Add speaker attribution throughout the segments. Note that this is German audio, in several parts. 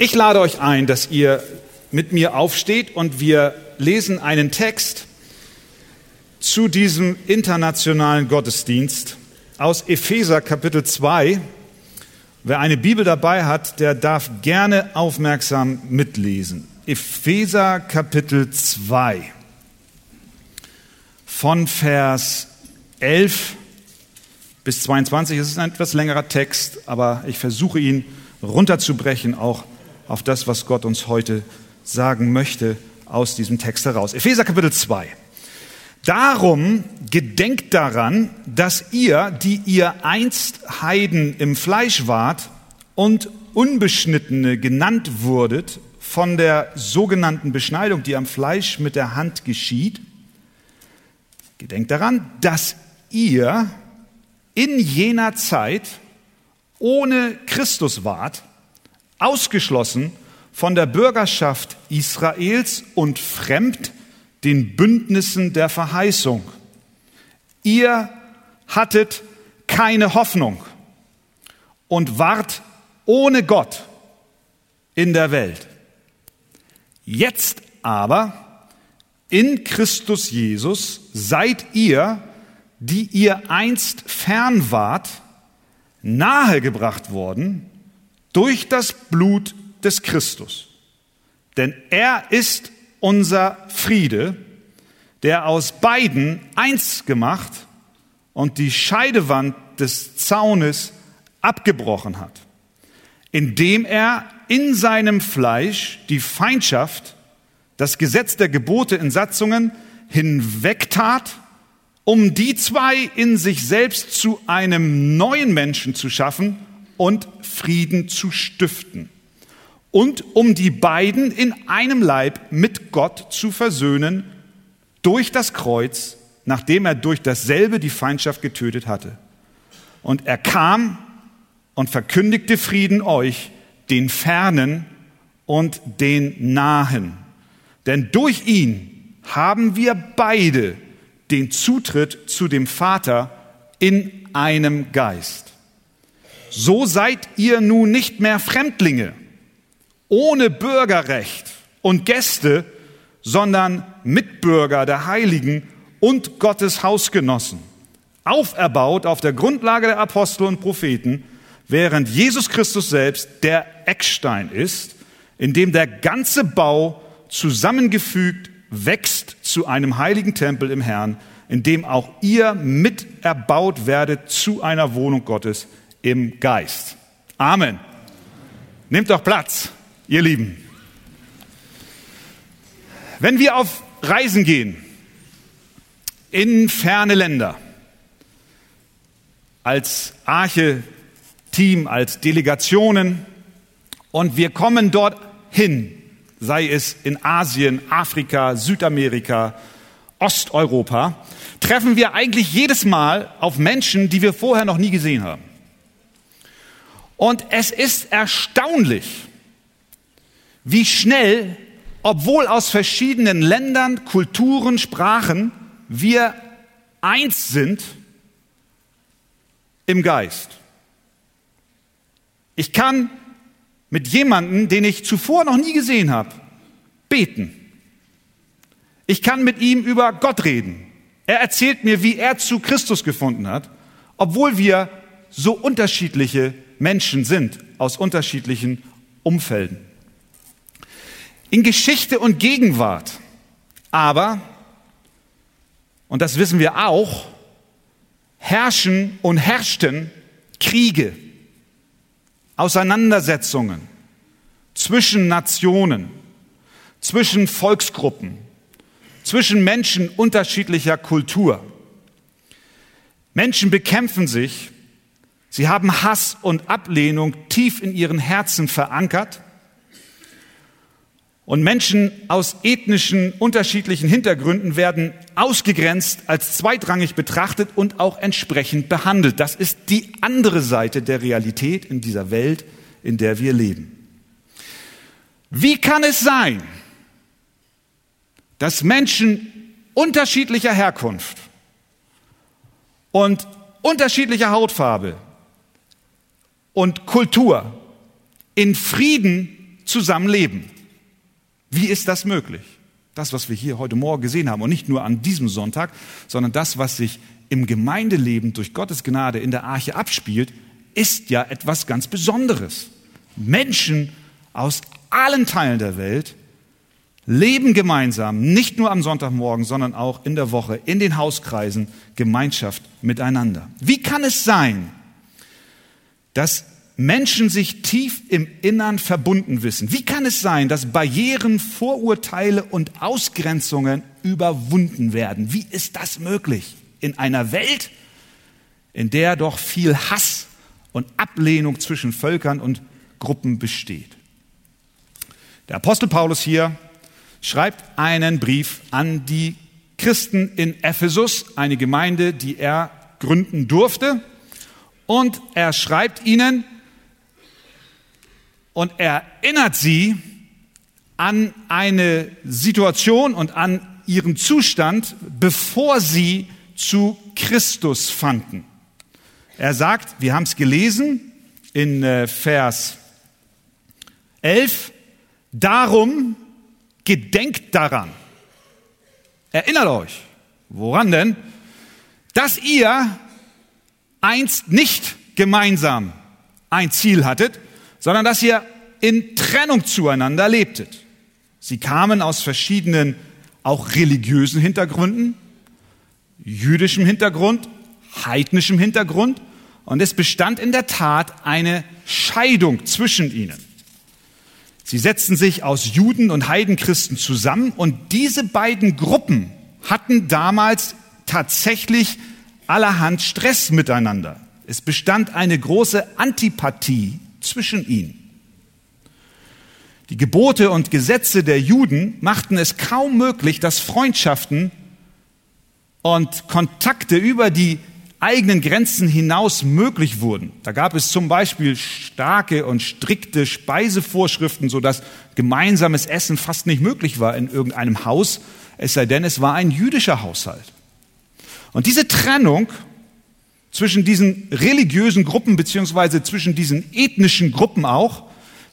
Speaker 1: Ich lade euch ein, dass ihr mit mir aufsteht und wir lesen einen Text zu diesem internationalen Gottesdienst aus Epheser Kapitel 2. Wer eine Bibel dabei hat, der darf gerne aufmerksam mitlesen. Epheser Kapitel 2 von Vers 11 bis 22. Es ist ein etwas längerer Text, aber ich versuche ihn runterzubrechen, auch auf das, was Gott uns heute sagen möchte aus diesem Text heraus. Epheser Kapitel 2. Darum gedenkt daran, dass ihr, die ihr einst Heiden im Fleisch wart und Unbeschnittene genannt wurdet von der sogenannten Beschneidung, die am Fleisch mit der Hand geschieht, gedenkt daran, dass ihr in jener Zeit ohne Christus wart, ausgeschlossen von der Bürgerschaft Israels und fremd den Bündnissen der Verheißung. Ihr hattet keine Hoffnung und wart ohne Gott in der Welt. Jetzt aber in Christus Jesus seid ihr, die ihr einst fern wart, nahegebracht worden durch das Blut des Christus. Denn er ist unser Friede, der aus beiden eins gemacht und die Scheidewand des Zaunes abgebrochen hat, indem er in seinem Fleisch die Feindschaft, das Gesetz der Gebote in Satzungen hinwegtat um die zwei in sich selbst zu einem neuen Menschen zu schaffen und Frieden zu stiften. Und um die beiden in einem Leib mit Gott zu versöhnen durch das Kreuz, nachdem er durch dasselbe die Feindschaft getötet hatte. Und er kam und verkündigte Frieden euch, den Fernen und den Nahen. Denn durch ihn haben wir beide den Zutritt zu dem Vater in einem Geist. So seid ihr nun nicht mehr Fremdlinge, ohne Bürgerrecht und Gäste, sondern Mitbürger der Heiligen und Gottes Hausgenossen, auferbaut auf der Grundlage der Apostel und Propheten, während Jesus Christus selbst der Eckstein ist, in dem der ganze Bau zusammengefügt wächst zu einem heiligen Tempel im Herrn, in dem auch ihr mit erbaut werdet zu einer Wohnung Gottes im Geist. Amen. Nehmt doch Platz, ihr Lieben. Wenn wir auf Reisen gehen, in ferne Länder, als Arche-Team, als Delegationen, und wir kommen dort hin, sei es in Asien, Afrika, Südamerika, Osteuropa, treffen wir eigentlich jedes Mal auf Menschen, die wir vorher noch nie gesehen haben. Und es ist erstaunlich, wie schnell, obwohl aus verschiedenen Ländern, Kulturen, Sprachen, wir eins sind im Geist. Ich kann mit jemandem, den ich zuvor noch nie gesehen habe, beten. Ich kann mit ihm über Gott reden. Er erzählt mir, wie er zu Christus gefunden hat, obwohl wir so unterschiedliche Menschen sind aus unterschiedlichen Umfelden. In Geschichte und Gegenwart aber, und das wissen wir auch, herrschen und herrschten Kriege. Auseinandersetzungen zwischen Nationen, zwischen Volksgruppen, zwischen Menschen unterschiedlicher Kultur. Menschen bekämpfen sich, sie haben Hass und Ablehnung tief in ihren Herzen verankert und Menschen aus ethnischen unterschiedlichen Hintergründen werden ausgegrenzt, als zweitrangig betrachtet und auch entsprechend behandelt. Das ist die andere Seite der Realität in dieser Welt, in der wir leben. Wie kann es sein, dass Menschen unterschiedlicher Herkunft und unterschiedlicher Hautfarbe und Kultur in Frieden zusammenleben. Wie ist das möglich? Das, was wir hier heute Morgen gesehen haben und nicht nur an diesem Sonntag, sondern das, was sich im Gemeindeleben durch Gottes Gnade in der Arche abspielt, ist ja etwas ganz Besonderes. Menschen aus allen Teilen der Welt leben gemeinsam, nicht nur am Sonntagmorgen, sondern auch in der Woche, in den Hauskreisen, Gemeinschaft miteinander. Wie kann es sein, dass Menschen sich tief im Innern verbunden wissen? Wie kann es sein, dass Barrieren, Vorurteile und Ausgrenzungen überwunden werden? Wie ist das möglich in einer Welt, in der doch viel Hass und Ablehnung zwischen Völkern und Gruppen besteht? Der Apostel Paulus hier schreibt einen Brief an die Christen in Ephesus, eine Gemeinde, die er gründen durfte. Und er schreibt ihnen und erinnert sie an eine Situation und an ihren Zustand, bevor sie zu Christus fanden. Er sagt, wir haben es gelesen in äh, Vers 11, darum gedenkt daran. Erinnert euch. Woran denn? Dass ihr einst nicht gemeinsam ein Ziel hattet, sondern dass ihr in Trennung zueinander lebtet. Sie kamen aus verschiedenen, auch religiösen Hintergründen, jüdischem Hintergrund, heidnischem Hintergrund, und es bestand in der Tat eine Scheidung zwischen ihnen. Sie setzten sich aus Juden und Heidenchristen zusammen und diese beiden Gruppen hatten damals tatsächlich allerhand Stress miteinander. Es bestand eine große Antipathie zwischen ihnen. Die Gebote und Gesetze der Juden machten es kaum möglich, dass Freundschaften und Kontakte über die eigenen Grenzen hinaus möglich wurden. Da gab es zum Beispiel starke und strikte Speisevorschriften, sodass gemeinsames Essen fast nicht möglich war in irgendeinem Haus, es sei denn, es war ein jüdischer Haushalt. Und diese Trennung zwischen diesen religiösen Gruppen beziehungsweise zwischen diesen ethnischen Gruppen auch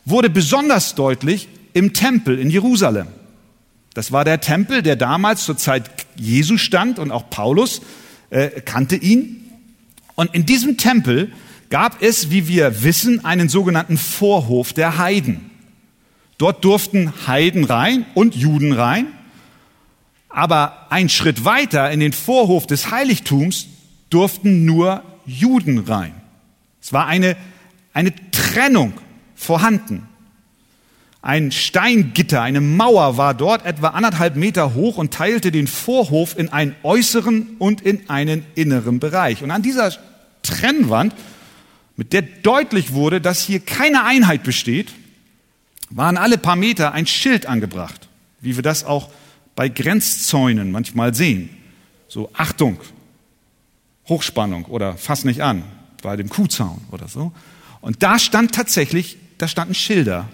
Speaker 1: wurde besonders deutlich im Tempel in Jerusalem. Das war der Tempel, der damals zur Zeit Jesu stand und auch Paulus äh, kannte ihn. Und in diesem Tempel gab es, wie wir wissen, einen sogenannten Vorhof der Heiden. Dort durften Heiden rein und Juden rein. Aber ein Schritt weiter in den Vorhof des Heiligtums durften nur Juden rein. Es war eine, eine Trennung vorhanden. Ein Steingitter, eine Mauer war dort etwa anderthalb Meter hoch und teilte den Vorhof in einen äußeren und in einen inneren Bereich. Und an dieser Trennwand, mit der deutlich wurde, dass hier keine Einheit besteht, waren alle paar Meter ein Schild angebracht, wie wir das auch bei Grenzzäunen manchmal sehen. So Achtung, Hochspannung oder fass nicht an bei dem Kuhzaun oder so. Und da stand tatsächlich, da standen Schilder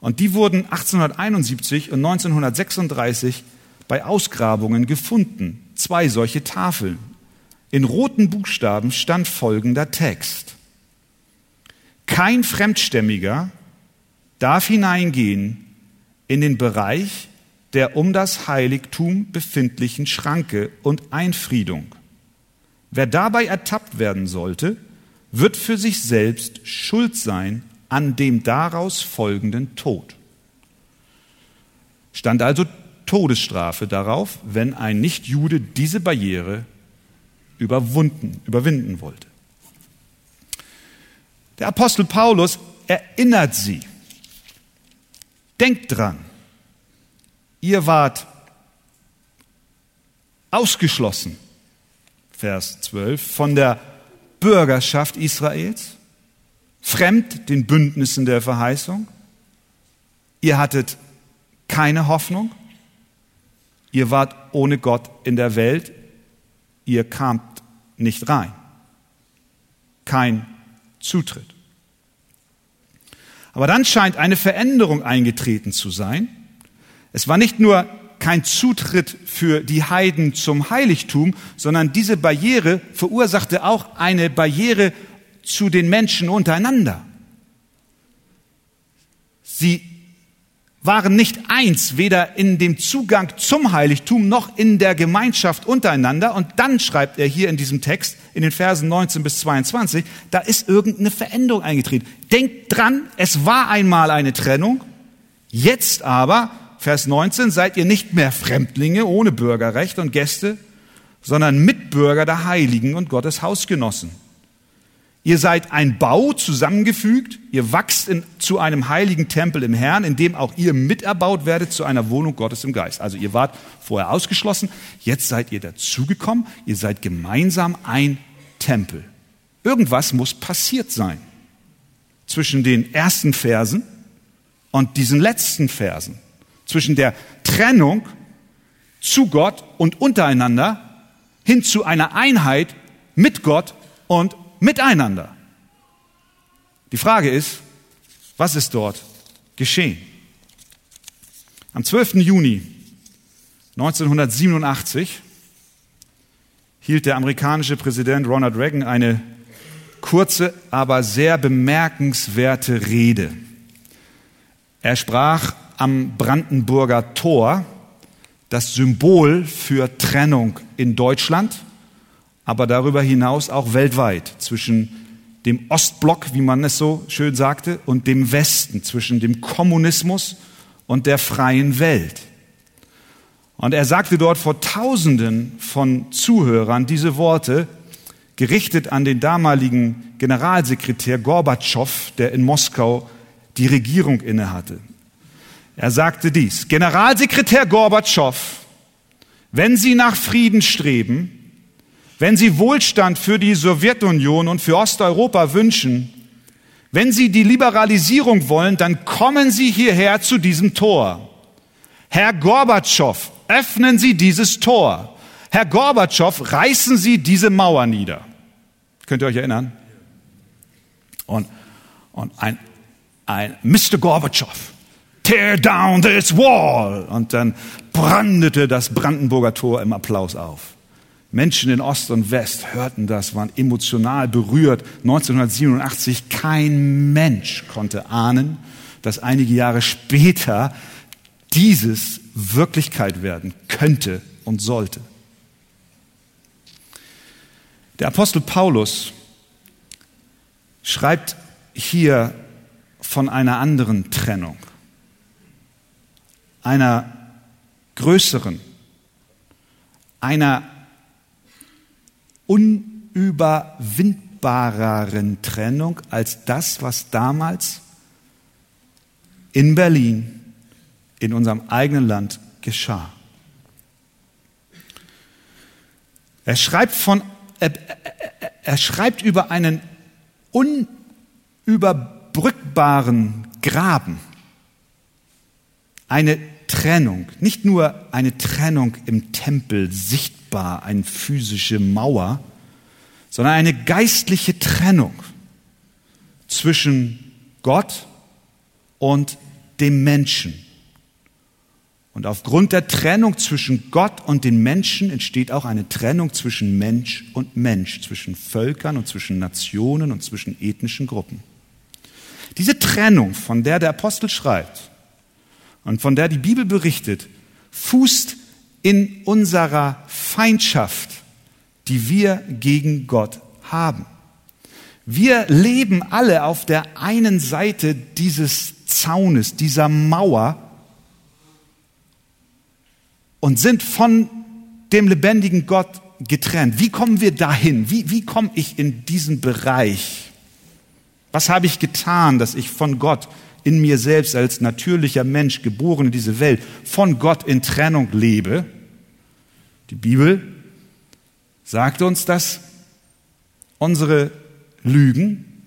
Speaker 1: und die wurden 1871 und 1936 bei Ausgrabungen gefunden. Zwei solche Tafeln. In roten Buchstaben stand folgender Text. Kein Fremdstämmiger darf hineingehen in den Bereich der um das Heiligtum befindlichen Schranke und Einfriedung. Wer dabei ertappt werden sollte, wird für sich selbst schuld sein an dem daraus folgenden Tod. Stand also Todesstrafe darauf, wenn ein Nichtjude diese Barriere überwunden, überwinden wollte. Der Apostel Paulus erinnert sie. Denkt dran, ihr wart ausgeschlossen, Vers 12, von der Bürgerschaft Israels fremd den Bündnissen der Verheißung. Ihr hattet keine Hoffnung. Ihr wart ohne Gott in der Welt. Ihr kamt nicht rein. Kein Zutritt. Aber dann scheint eine Veränderung eingetreten zu sein. Es war nicht nur kein Zutritt für die Heiden zum Heiligtum, sondern diese Barriere verursachte auch eine Barriere zu den Menschen untereinander. Sie waren nicht eins, weder in dem Zugang zum Heiligtum noch in der Gemeinschaft untereinander. Und dann schreibt er hier in diesem Text, in den Versen 19 bis 22, da ist irgendeine Veränderung eingetreten. Denkt dran, es war einmal eine Trennung. Jetzt aber, Vers 19, seid ihr nicht mehr Fremdlinge ohne Bürgerrecht und Gäste, sondern Mitbürger der Heiligen und Gottes Hausgenossen. Ihr seid ein Bau zusammengefügt, ihr wachst in, zu einem heiligen Tempel im Herrn, in dem auch ihr miterbaut werdet zu einer Wohnung Gottes im Geist. Also ihr wart vorher ausgeschlossen, jetzt seid ihr dazugekommen, ihr seid gemeinsam ein Tempel. Irgendwas muss passiert sein zwischen den ersten Versen und diesen letzten Versen, zwischen der Trennung zu Gott und untereinander hin zu einer Einheit mit Gott und miteinander. Die Frage ist, was ist dort geschehen? Am 12. Juni 1987 hielt der amerikanische Präsident Ronald Reagan eine kurze, aber sehr bemerkenswerte Rede. Er sprach am Brandenburger Tor, das Symbol für Trennung in Deutschland aber darüber hinaus auch weltweit zwischen dem Ostblock, wie man es so schön sagte, und dem Westen, zwischen dem Kommunismus und der freien Welt. Und er sagte dort vor Tausenden von Zuhörern diese Worte, gerichtet an den damaligen Generalsekretär Gorbatschow, der in Moskau die Regierung innehatte. Er sagte dies, Generalsekretär Gorbatschow, wenn Sie nach Frieden streben, wenn Sie Wohlstand für die Sowjetunion und für Osteuropa wünschen, wenn Sie die Liberalisierung wollen, dann kommen Sie hierher zu diesem Tor. Herr Gorbatschow, öffnen Sie dieses Tor. Herr Gorbatschow, reißen Sie diese Mauer nieder. Könnt ihr euch erinnern? Und, und ein, ein Mr. Gorbatschow, tear down this wall. Und dann brandete das Brandenburger Tor im Applaus auf. Menschen in Ost und West hörten das, waren emotional berührt. 1987, kein Mensch konnte ahnen, dass einige Jahre später dieses Wirklichkeit werden könnte und sollte. Der Apostel Paulus schreibt hier von einer anderen Trennung, einer größeren, einer unüberwindbareren Trennung als das, was damals in Berlin, in unserem eigenen Land geschah. Er schreibt von, er, er schreibt über einen unüberbrückbaren Graben, eine Trennung, nicht nur eine Trennung im Tempel sichtbar eine physische Mauer, sondern eine geistliche Trennung zwischen Gott und dem Menschen. Und aufgrund der Trennung zwischen Gott und den Menschen entsteht auch eine Trennung zwischen Mensch und Mensch, zwischen Völkern und zwischen Nationen und zwischen ethnischen Gruppen. Diese Trennung, von der der Apostel schreibt und von der die Bibel berichtet, fußt in unserer Feindschaft, die wir gegen Gott haben. Wir leben alle auf der einen Seite dieses Zaunes, dieser Mauer und sind von dem lebendigen Gott getrennt. Wie kommen wir dahin? Wie, wie komme ich in diesen Bereich? Was habe ich getan, dass ich von Gott in mir selbst als natürlicher Mensch geboren in diese Welt von Gott in Trennung lebe? Die Bibel sagt uns, dass unsere Lügen,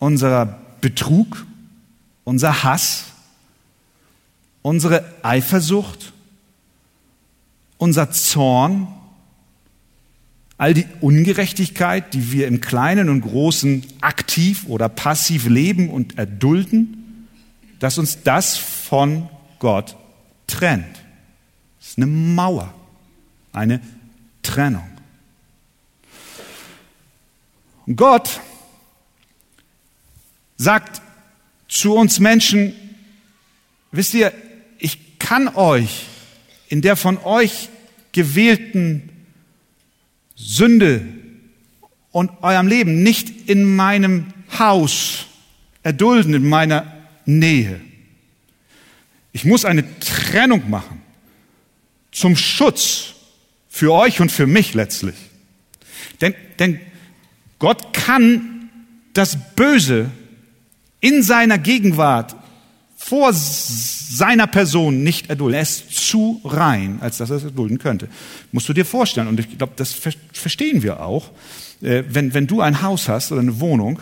Speaker 1: unser Betrug, unser Hass, unsere Eifersucht, unser Zorn, all die Ungerechtigkeit, die wir im Kleinen und Großen aktiv oder passiv leben und erdulden, dass uns das von Gott trennt. Das ist eine Mauer eine Trennung. Gott sagt zu uns Menschen, wisst ihr, ich kann euch in der von euch gewählten Sünde und eurem Leben nicht in meinem Haus erdulden, in meiner Nähe. Ich muss eine Trennung machen zum Schutz für euch und für mich letztlich. Denn, denn Gott kann das Böse in seiner Gegenwart vor seiner Person nicht erdulden. Er ist zu rein, als dass er es erdulden könnte. Musst du dir vorstellen. Und ich glaube, das verstehen wir auch. Äh, wenn, wenn du ein Haus hast oder eine Wohnung,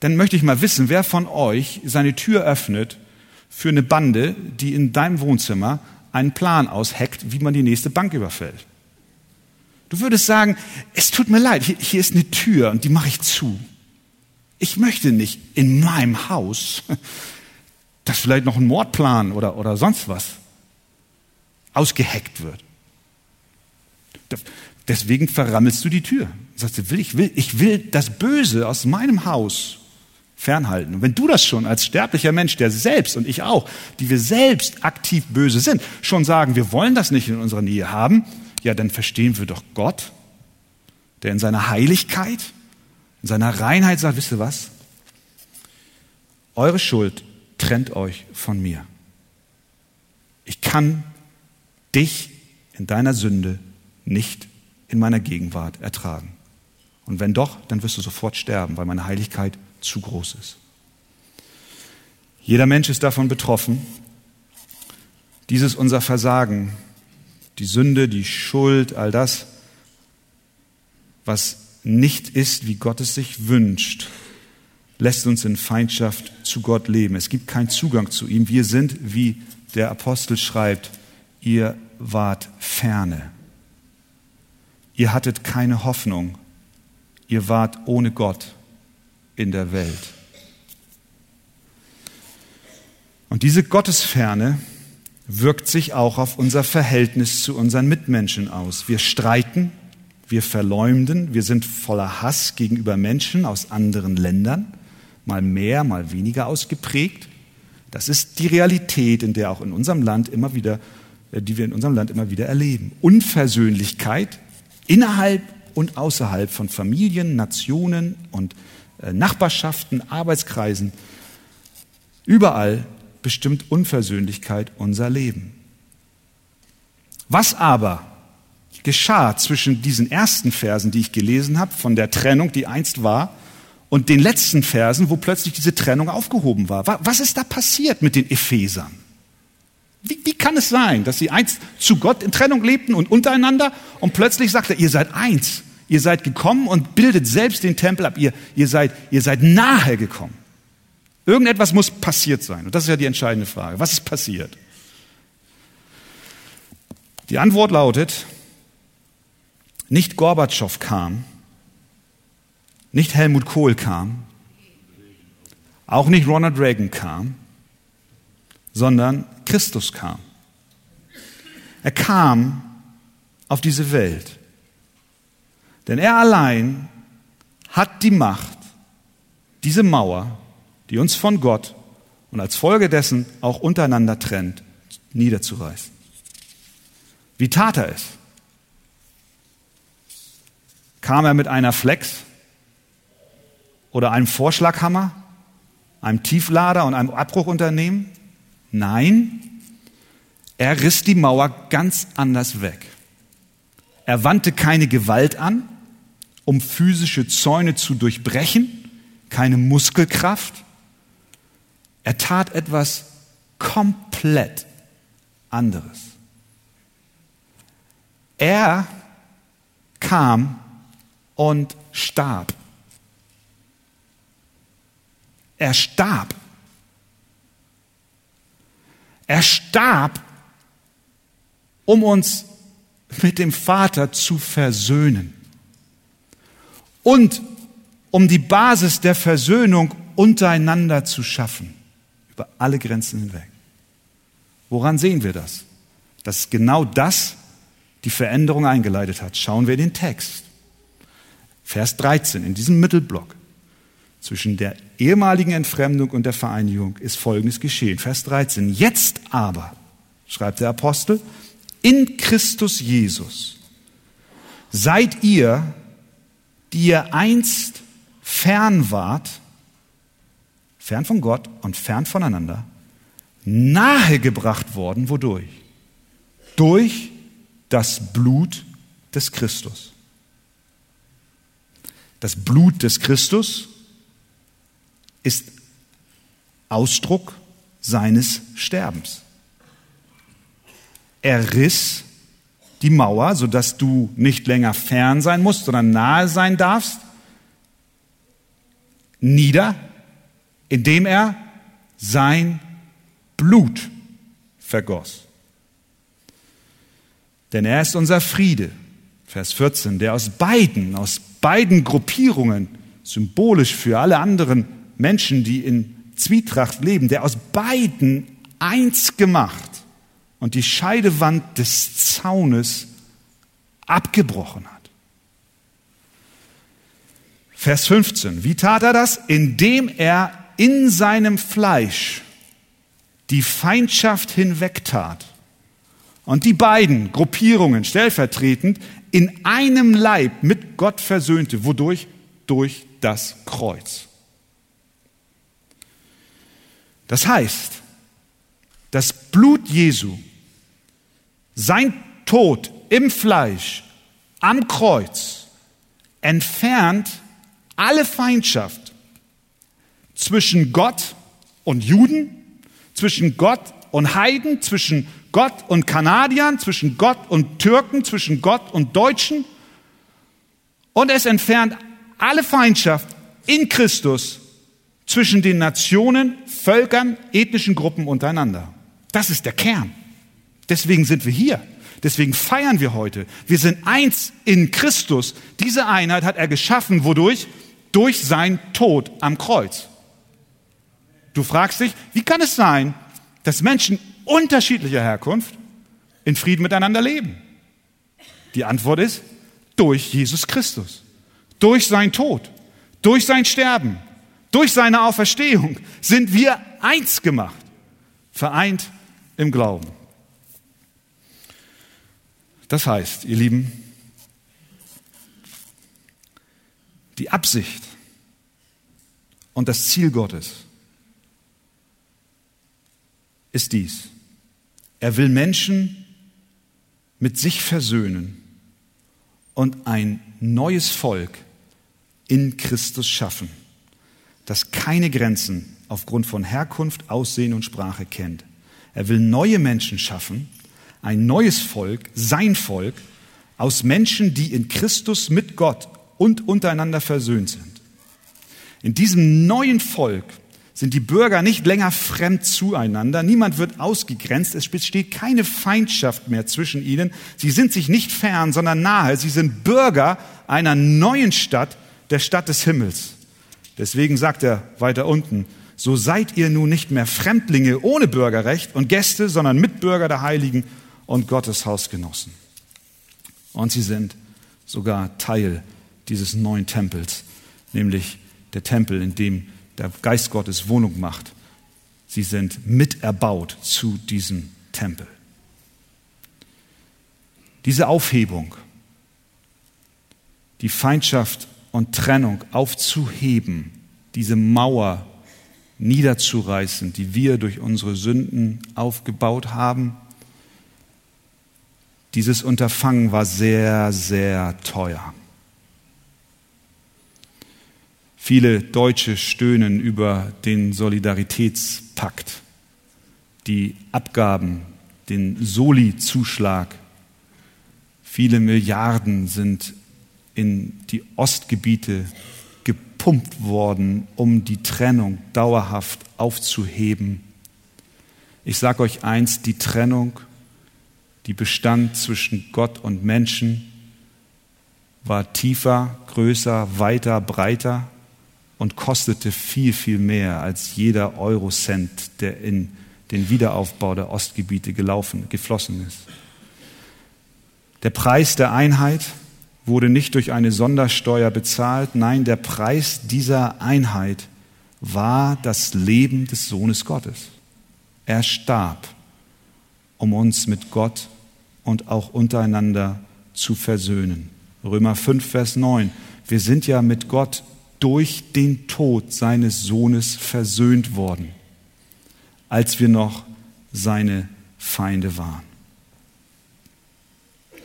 Speaker 1: dann möchte ich mal wissen, wer von euch seine Tür öffnet für eine Bande, die in deinem Wohnzimmer einen Plan ausheckt, wie man die nächste Bank überfällt. Du würdest sagen, es tut mir leid, hier, hier ist eine Tür und die mache ich zu. Ich möchte nicht in meinem Haus, dass vielleicht noch ein Mordplan oder, oder sonst was ausgeheckt wird. Deswegen verrammelst du die Tür. Sagst du, ich will, ich will das Böse aus meinem Haus fernhalten. Und wenn du das schon als sterblicher Mensch, der selbst und ich auch, die wir selbst aktiv böse sind, schon sagen, wir wollen das nicht in unserer Nähe haben, ja, dann verstehen wir doch Gott, der in seiner Heiligkeit, in seiner Reinheit sagt, wisst ihr was? Eure Schuld trennt euch von mir. Ich kann dich in deiner Sünde nicht in meiner Gegenwart ertragen. Und wenn doch, dann wirst du sofort sterben, weil meine Heiligkeit zu groß ist. Jeder Mensch ist davon betroffen. Dieses unser Versagen, die Sünde, die Schuld, all das, was nicht ist, wie Gott es sich wünscht, lässt uns in Feindschaft zu Gott leben. Es gibt keinen Zugang zu ihm. Wir sind, wie der Apostel schreibt, ihr wart ferne. Ihr hattet keine Hoffnung. Ihr wart ohne Gott in der Welt. Und diese Gottesferne wirkt sich auch auf unser Verhältnis zu unseren Mitmenschen aus. Wir streiten, wir verleumden, wir sind voller Hass gegenüber Menschen aus anderen Ländern, mal mehr, mal weniger ausgeprägt. Das ist die Realität, in der auch in unserem Land immer wieder, äh, die wir in unserem Land immer wieder erleben. Unversöhnlichkeit innerhalb und außerhalb von Familien, Nationen und äh, Nachbarschaften, Arbeitskreisen. Überall bestimmt Unversöhnlichkeit unser Leben. Was aber geschah zwischen diesen ersten Versen, die ich gelesen habe, von der Trennung, die einst war, und den letzten Versen, wo plötzlich diese Trennung aufgehoben war? Was ist da passiert mit den Ephesern? Wie, wie kann es sein, dass sie einst zu Gott in Trennung lebten und untereinander und plötzlich sagt er, ihr seid eins? Ihr seid gekommen und bildet selbst den Tempel ab. Ihr, ihr, seid, ihr seid nahe gekommen. Irgendetwas muss passiert sein. Und das ist ja die entscheidende Frage. Was ist passiert? Die Antwort lautet, nicht Gorbatschow kam, nicht Helmut Kohl kam, auch nicht Ronald Reagan kam, sondern Christus kam. Er kam auf diese Welt. Denn er allein hat die Macht, diese Mauer, die uns von Gott und als Folge dessen auch untereinander trennt, niederzureißen. Wie tat er es? Kam er mit einer Flex oder einem Vorschlaghammer, einem Tieflader und einem Abbruchunternehmen? Nein, er riss die Mauer ganz anders weg. Er wandte keine Gewalt an, um physische Zäune zu durchbrechen, keine Muskelkraft. Er tat etwas komplett anderes. Er kam und starb. Er starb. Er starb, um uns mit dem Vater zu versöhnen und um die Basis der Versöhnung untereinander zu schaffen, über alle Grenzen hinweg. Woran sehen wir das? Dass genau das die Veränderung eingeleitet hat. Schauen wir in den Text. Vers 13, in diesem Mittelblock. zwischen der ehemaligen Entfremdung und der Vereinigung ist Folgendes geschehen. Vers 13. Jetzt aber, schreibt der Apostel, in Christus Jesus seid ihr, die ihr einst fern wart, fern von Gott und fern voneinander, nahegebracht worden. Wodurch? Durch das Blut des Christus. Das Blut des Christus ist Ausdruck seines Sterbens. Er riss die Mauer, sodass du nicht länger fern sein musst, sondern nahe sein darfst, nieder, indem er sein Blut vergoss. Denn er ist unser Friede, Vers 14, der aus beiden, aus beiden Gruppierungen, symbolisch für alle anderen Menschen, die in Zwietracht leben, der aus beiden eins gemacht und die Scheidewand des Zaunes abgebrochen hat. Vers 15. Wie tat er das? Indem er in seinem Fleisch die Feindschaft hinwegtat und die beiden Gruppierungen stellvertretend in einem Leib mit Gott versöhnte. Wodurch? Durch das Kreuz. Das heißt, das Blut Jesu, sein Tod im Fleisch, am Kreuz, entfernt alle Feindschaft zwischen Gott und Juden, zwischen Gott und Heiden, zwischen Gott und Kanadiern, zwischen Gott und Türken, zwischen Gott und Deutschen. Und es entfernt alle Feindschaft in Christus zwischen den Nationen, Völkern, ethnischen Gruppen untereinander. Das ist der Kern. Deswegen sind wir hier. Deswegen feiern wir heute. Wir sind eins in Christus. Diese Einheit hat er geschaffen. Wodurch? Durch sein Tod am Kreuz. Du fragst dich, wie kann es sein, dass Menschen unterschiedlicher Herkunft in Frieden miteinander leben? Die Antwort ist, durch Jesus Christus. Durch sein Tod. Durch sein Sterben. Durch seine Auferstehung sind wir eins gemacht, vereint im Glauben. Das heißt, ihr Lieben, die Absicht und das Ziel Gottes ist dies. Er will Menschen mit sich versöhnen und ein neues Volk in Christus schaffen das keine Grenzen aufgrund von Herkunft, Aussehen und Sprache kennt. Er will neue Menschen schaffen, ein neues Volk, sein Volk, aus Menschen, die in Christus mit Gott und untereinander versöhnt sind. In diesem neuen Volk sind die Bürger nicht länger fremd zueinander, niemand wird ausgegrenzt, es besteht keine Feindschaft mehr zwischen ihnen, sie sind sich nicht fern, sondern nahe, sie sind Bürger einer neuen Stadt, der Stadt des Himmels. Deswegen sagt er weiter unten, so seid ihr nun nicht mehr Fremdlinge ohne Bürgerrecht und Gäste, sondern Mitbürger der Heiligen und Gottes Hausgenossen. Und sie sind sogar Teil dieses neuen Tempels, nämlich der Tempel, in dem der Geist Gottes Wohnung macht. Sie sind miterbaut zu diesem Tempel. Diese Aufhebung, die Feindschaft und Trennung aufzuheben, diese Mauer niederzureißen, die wir durch unsere Sünden aufgebaut haben. Dieses Unterfangen war sehr, sehr teuer. Viele Deutsche stöhnen über den Solidaritätspakt, die Abgaben, den Soli-Zuschlag. Viele Milliarden sind in die Ostgebiete gepumpt worden, um die Trennung dauerhaft aufzuheben. Ich sage euch eins, die Trennung, die bestand zwischen Gott und Menschen, war tiefer, größer, weiter, breiter und kostete viel, viel mehr als jeder Eurocent, der in den Wiederaufbau der Ostgebiete gelaufen, geflossen ist. Der Preis der Einheit wurde nicht durch eine Sondersteuer bezahlt. Nein, der Preis dieser Einheit war das Leben des Sohnes Gottes. Er starb, um uns mit Gott und auch untereinander zu versöhnen. Römer 5, Vers 9. Wir sind ja mit Gott durch den Tod seines Sohnes versöhnt worden, als wir noch seine Feinde waren.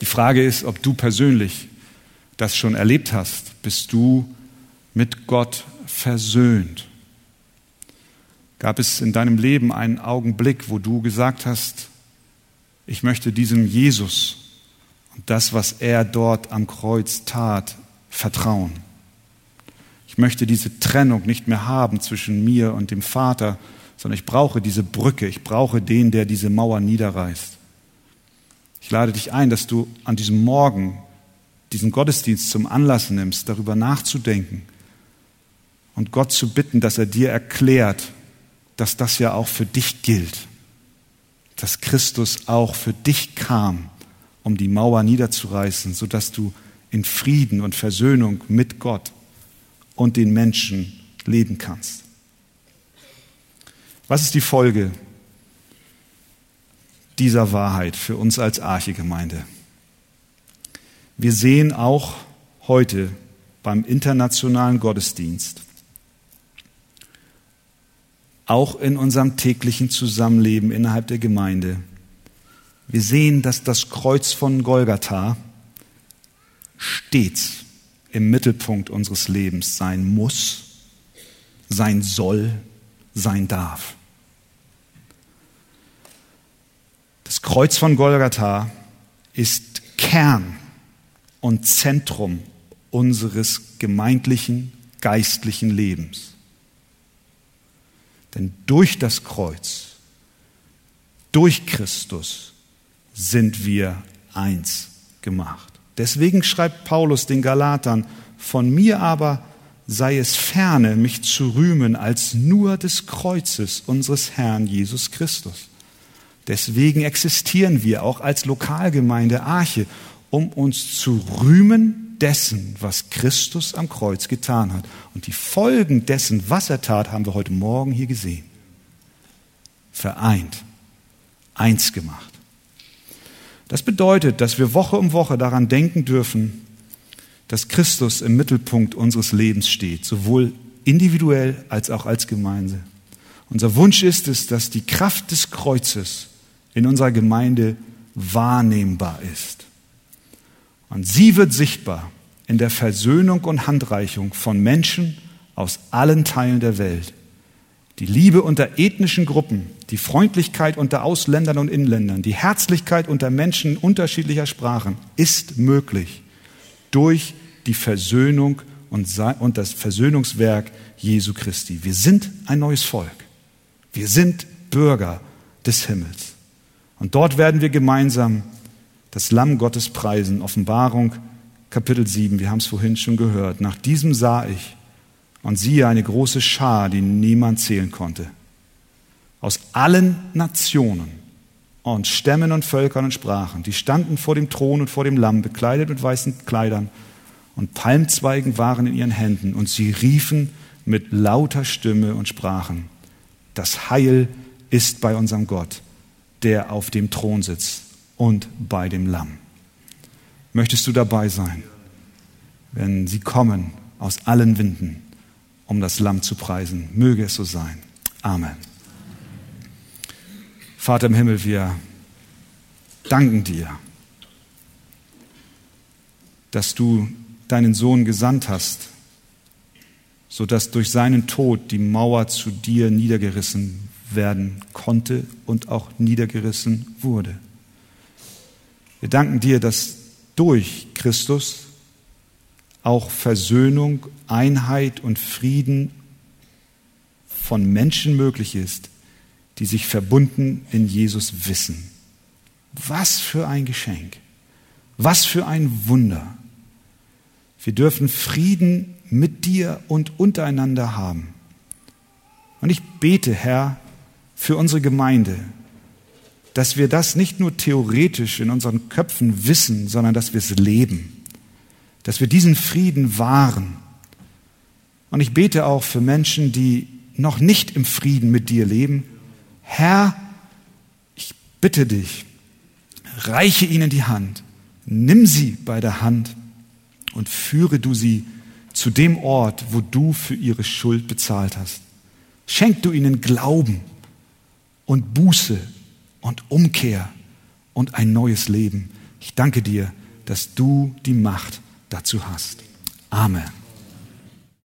Speaker 1: Die Frage ist, ob du persönlich das schon erlebt hast. Bist du mit Gott versöhnt? Gab es in deinem Leben einen Augenblick, wo du gesagt hast, ich möchte diesem Jesus und das, was er dort am Kreuz tat, vertrauen? Ich möchte diese Trennung nicht mehr haben zwischen mir und dem Vater, sondern ich brauche diese Brücke, ich brauche den, der diese Mauer niederreißt. Ich lade dich ein, dass du an diesem Morgen diesen Gottesdienst zum Anlass nimmst, darüber nachzudenken und Gott zu bitten, dass er dir erklärt, dass das ja auch für dich gilt, dass Christus auch für dich kam, um die Mauer niederzureißen, sodass du in Frieden und Versöhnung mit Gott und den Menschen leben kannst. Was ist die Folge dieser Wahrheit für uns als Archegemeinde? Wir sehen auch heute beim internationalen Gottesdienst, auch in unserem täglichen Zusammenleben innerhalb der Gemeinde, wir sehen, dass das Kreuz von Golgatha stets im Mittelpunkt unseres Lebens sein muss, sein soll, sein darf. Das Kreuz von Golgatha ist Kern und Zentrum unseres gemeindlichen, geistlichen Lebens. Denn durch das Kreuz, durch Christus sind wir eins gemacht. Deswegen schreibt Paulus den Galatern, von mir aber sei es ferne, mich zu rühmen als nur des Kreuzes unseres Herrn Jesus Christus. Deswegen existieren wir auch als Lokalgemeinde Arche um uns zu rühmen dessen, was Christus am Kreuz getan hat. Und die Folgen dessen, was er tat, haben wir heute Morgen hier gesehen. Vereint, eins gemacht. Das bedeutet, dass wir Woche um Woche daran denken dürfen, dass Christus im Mittelpunkt unseres Lebens steht, sowohl individuell als auch als Gemeinde. Unser Wunsch ist es, dass die Kraft des Kreuzes in unserer Gemeinde wahrnehmbar ist. Und sie wird sichtbar in der Versöhnung und Handreichung von Menschen aus allen Teilen der Welt. Die Liebe unter ethnischen Gruppen, die Freundlichkeit unter Ausländern und Inländern, die Herzlichkeit unter Menschen unterschiedlicher Sprachen ist möglich durch die Versöhnung und das Versöhnungswerk Jesu Christi. Wir sind ein neues Volk. Wir sind Bürger des Himmels. Und dort werden wir gemeinsam das Lamm Gottes preisen. Offenbarung Kapitel 7, wir haben es vorhin schon gehört. Nach diesem sah ich und siehe eine große Schar, die niemand zählen konnte. Aus allen Nationen und Stämmen und Völkern und Sprachen, die standen vor dem Thron und vor dem Lamm, bekleidet mit weißen Kleidern und Palmzweigen waren in ihren Händen und sie riefen mit lauter Stimme und sprachen, das Heil ist bei unserem Gott, der auf dem Thron sitzt und bei dem Lamm. Möchtest du dabei sein, wenn sie kommen aus allen Winden, um das Lamm zu preisen? Möge es so sein. Amen. Vater im Himmel, wir danken dir, dass du deinen Sohn gesandt hast, sodass durch seinen Tod die Mauer zu dir niedergerissen werden konnte und auch niedergerissen wurde. Wir danken dir, dass durch Christus auch Versöhnung, Einheit und Frieden von Menschen möglich ist, die sich verbunden in Jesus wissen. Was für ein Geschenk. Was für ein Wunder. Wir dürfen Frieden mit dir und untereinander haben. Und ich bete, Herr, für unsere Gemeinde, dass wir das nicht nur theoretisch in unseren Köpfen wissen, sondern dass wir es leben. Dass wir diesen Frieden wahren. Und ich bete auch für Menschen, die noch nicht im Frieden mit dir leben. Herr, ich bitte dich, reiche ihnen die Hand, nimm sie bei der Hand und führe du sie zu dem Ort, wo du für ihre Schuld bezahlt hast. Schenk du ihnen Glauben und Buße und Umkehr und ein neues Leben. Ich danke dir, dass du die Macht dazu hast. Amen.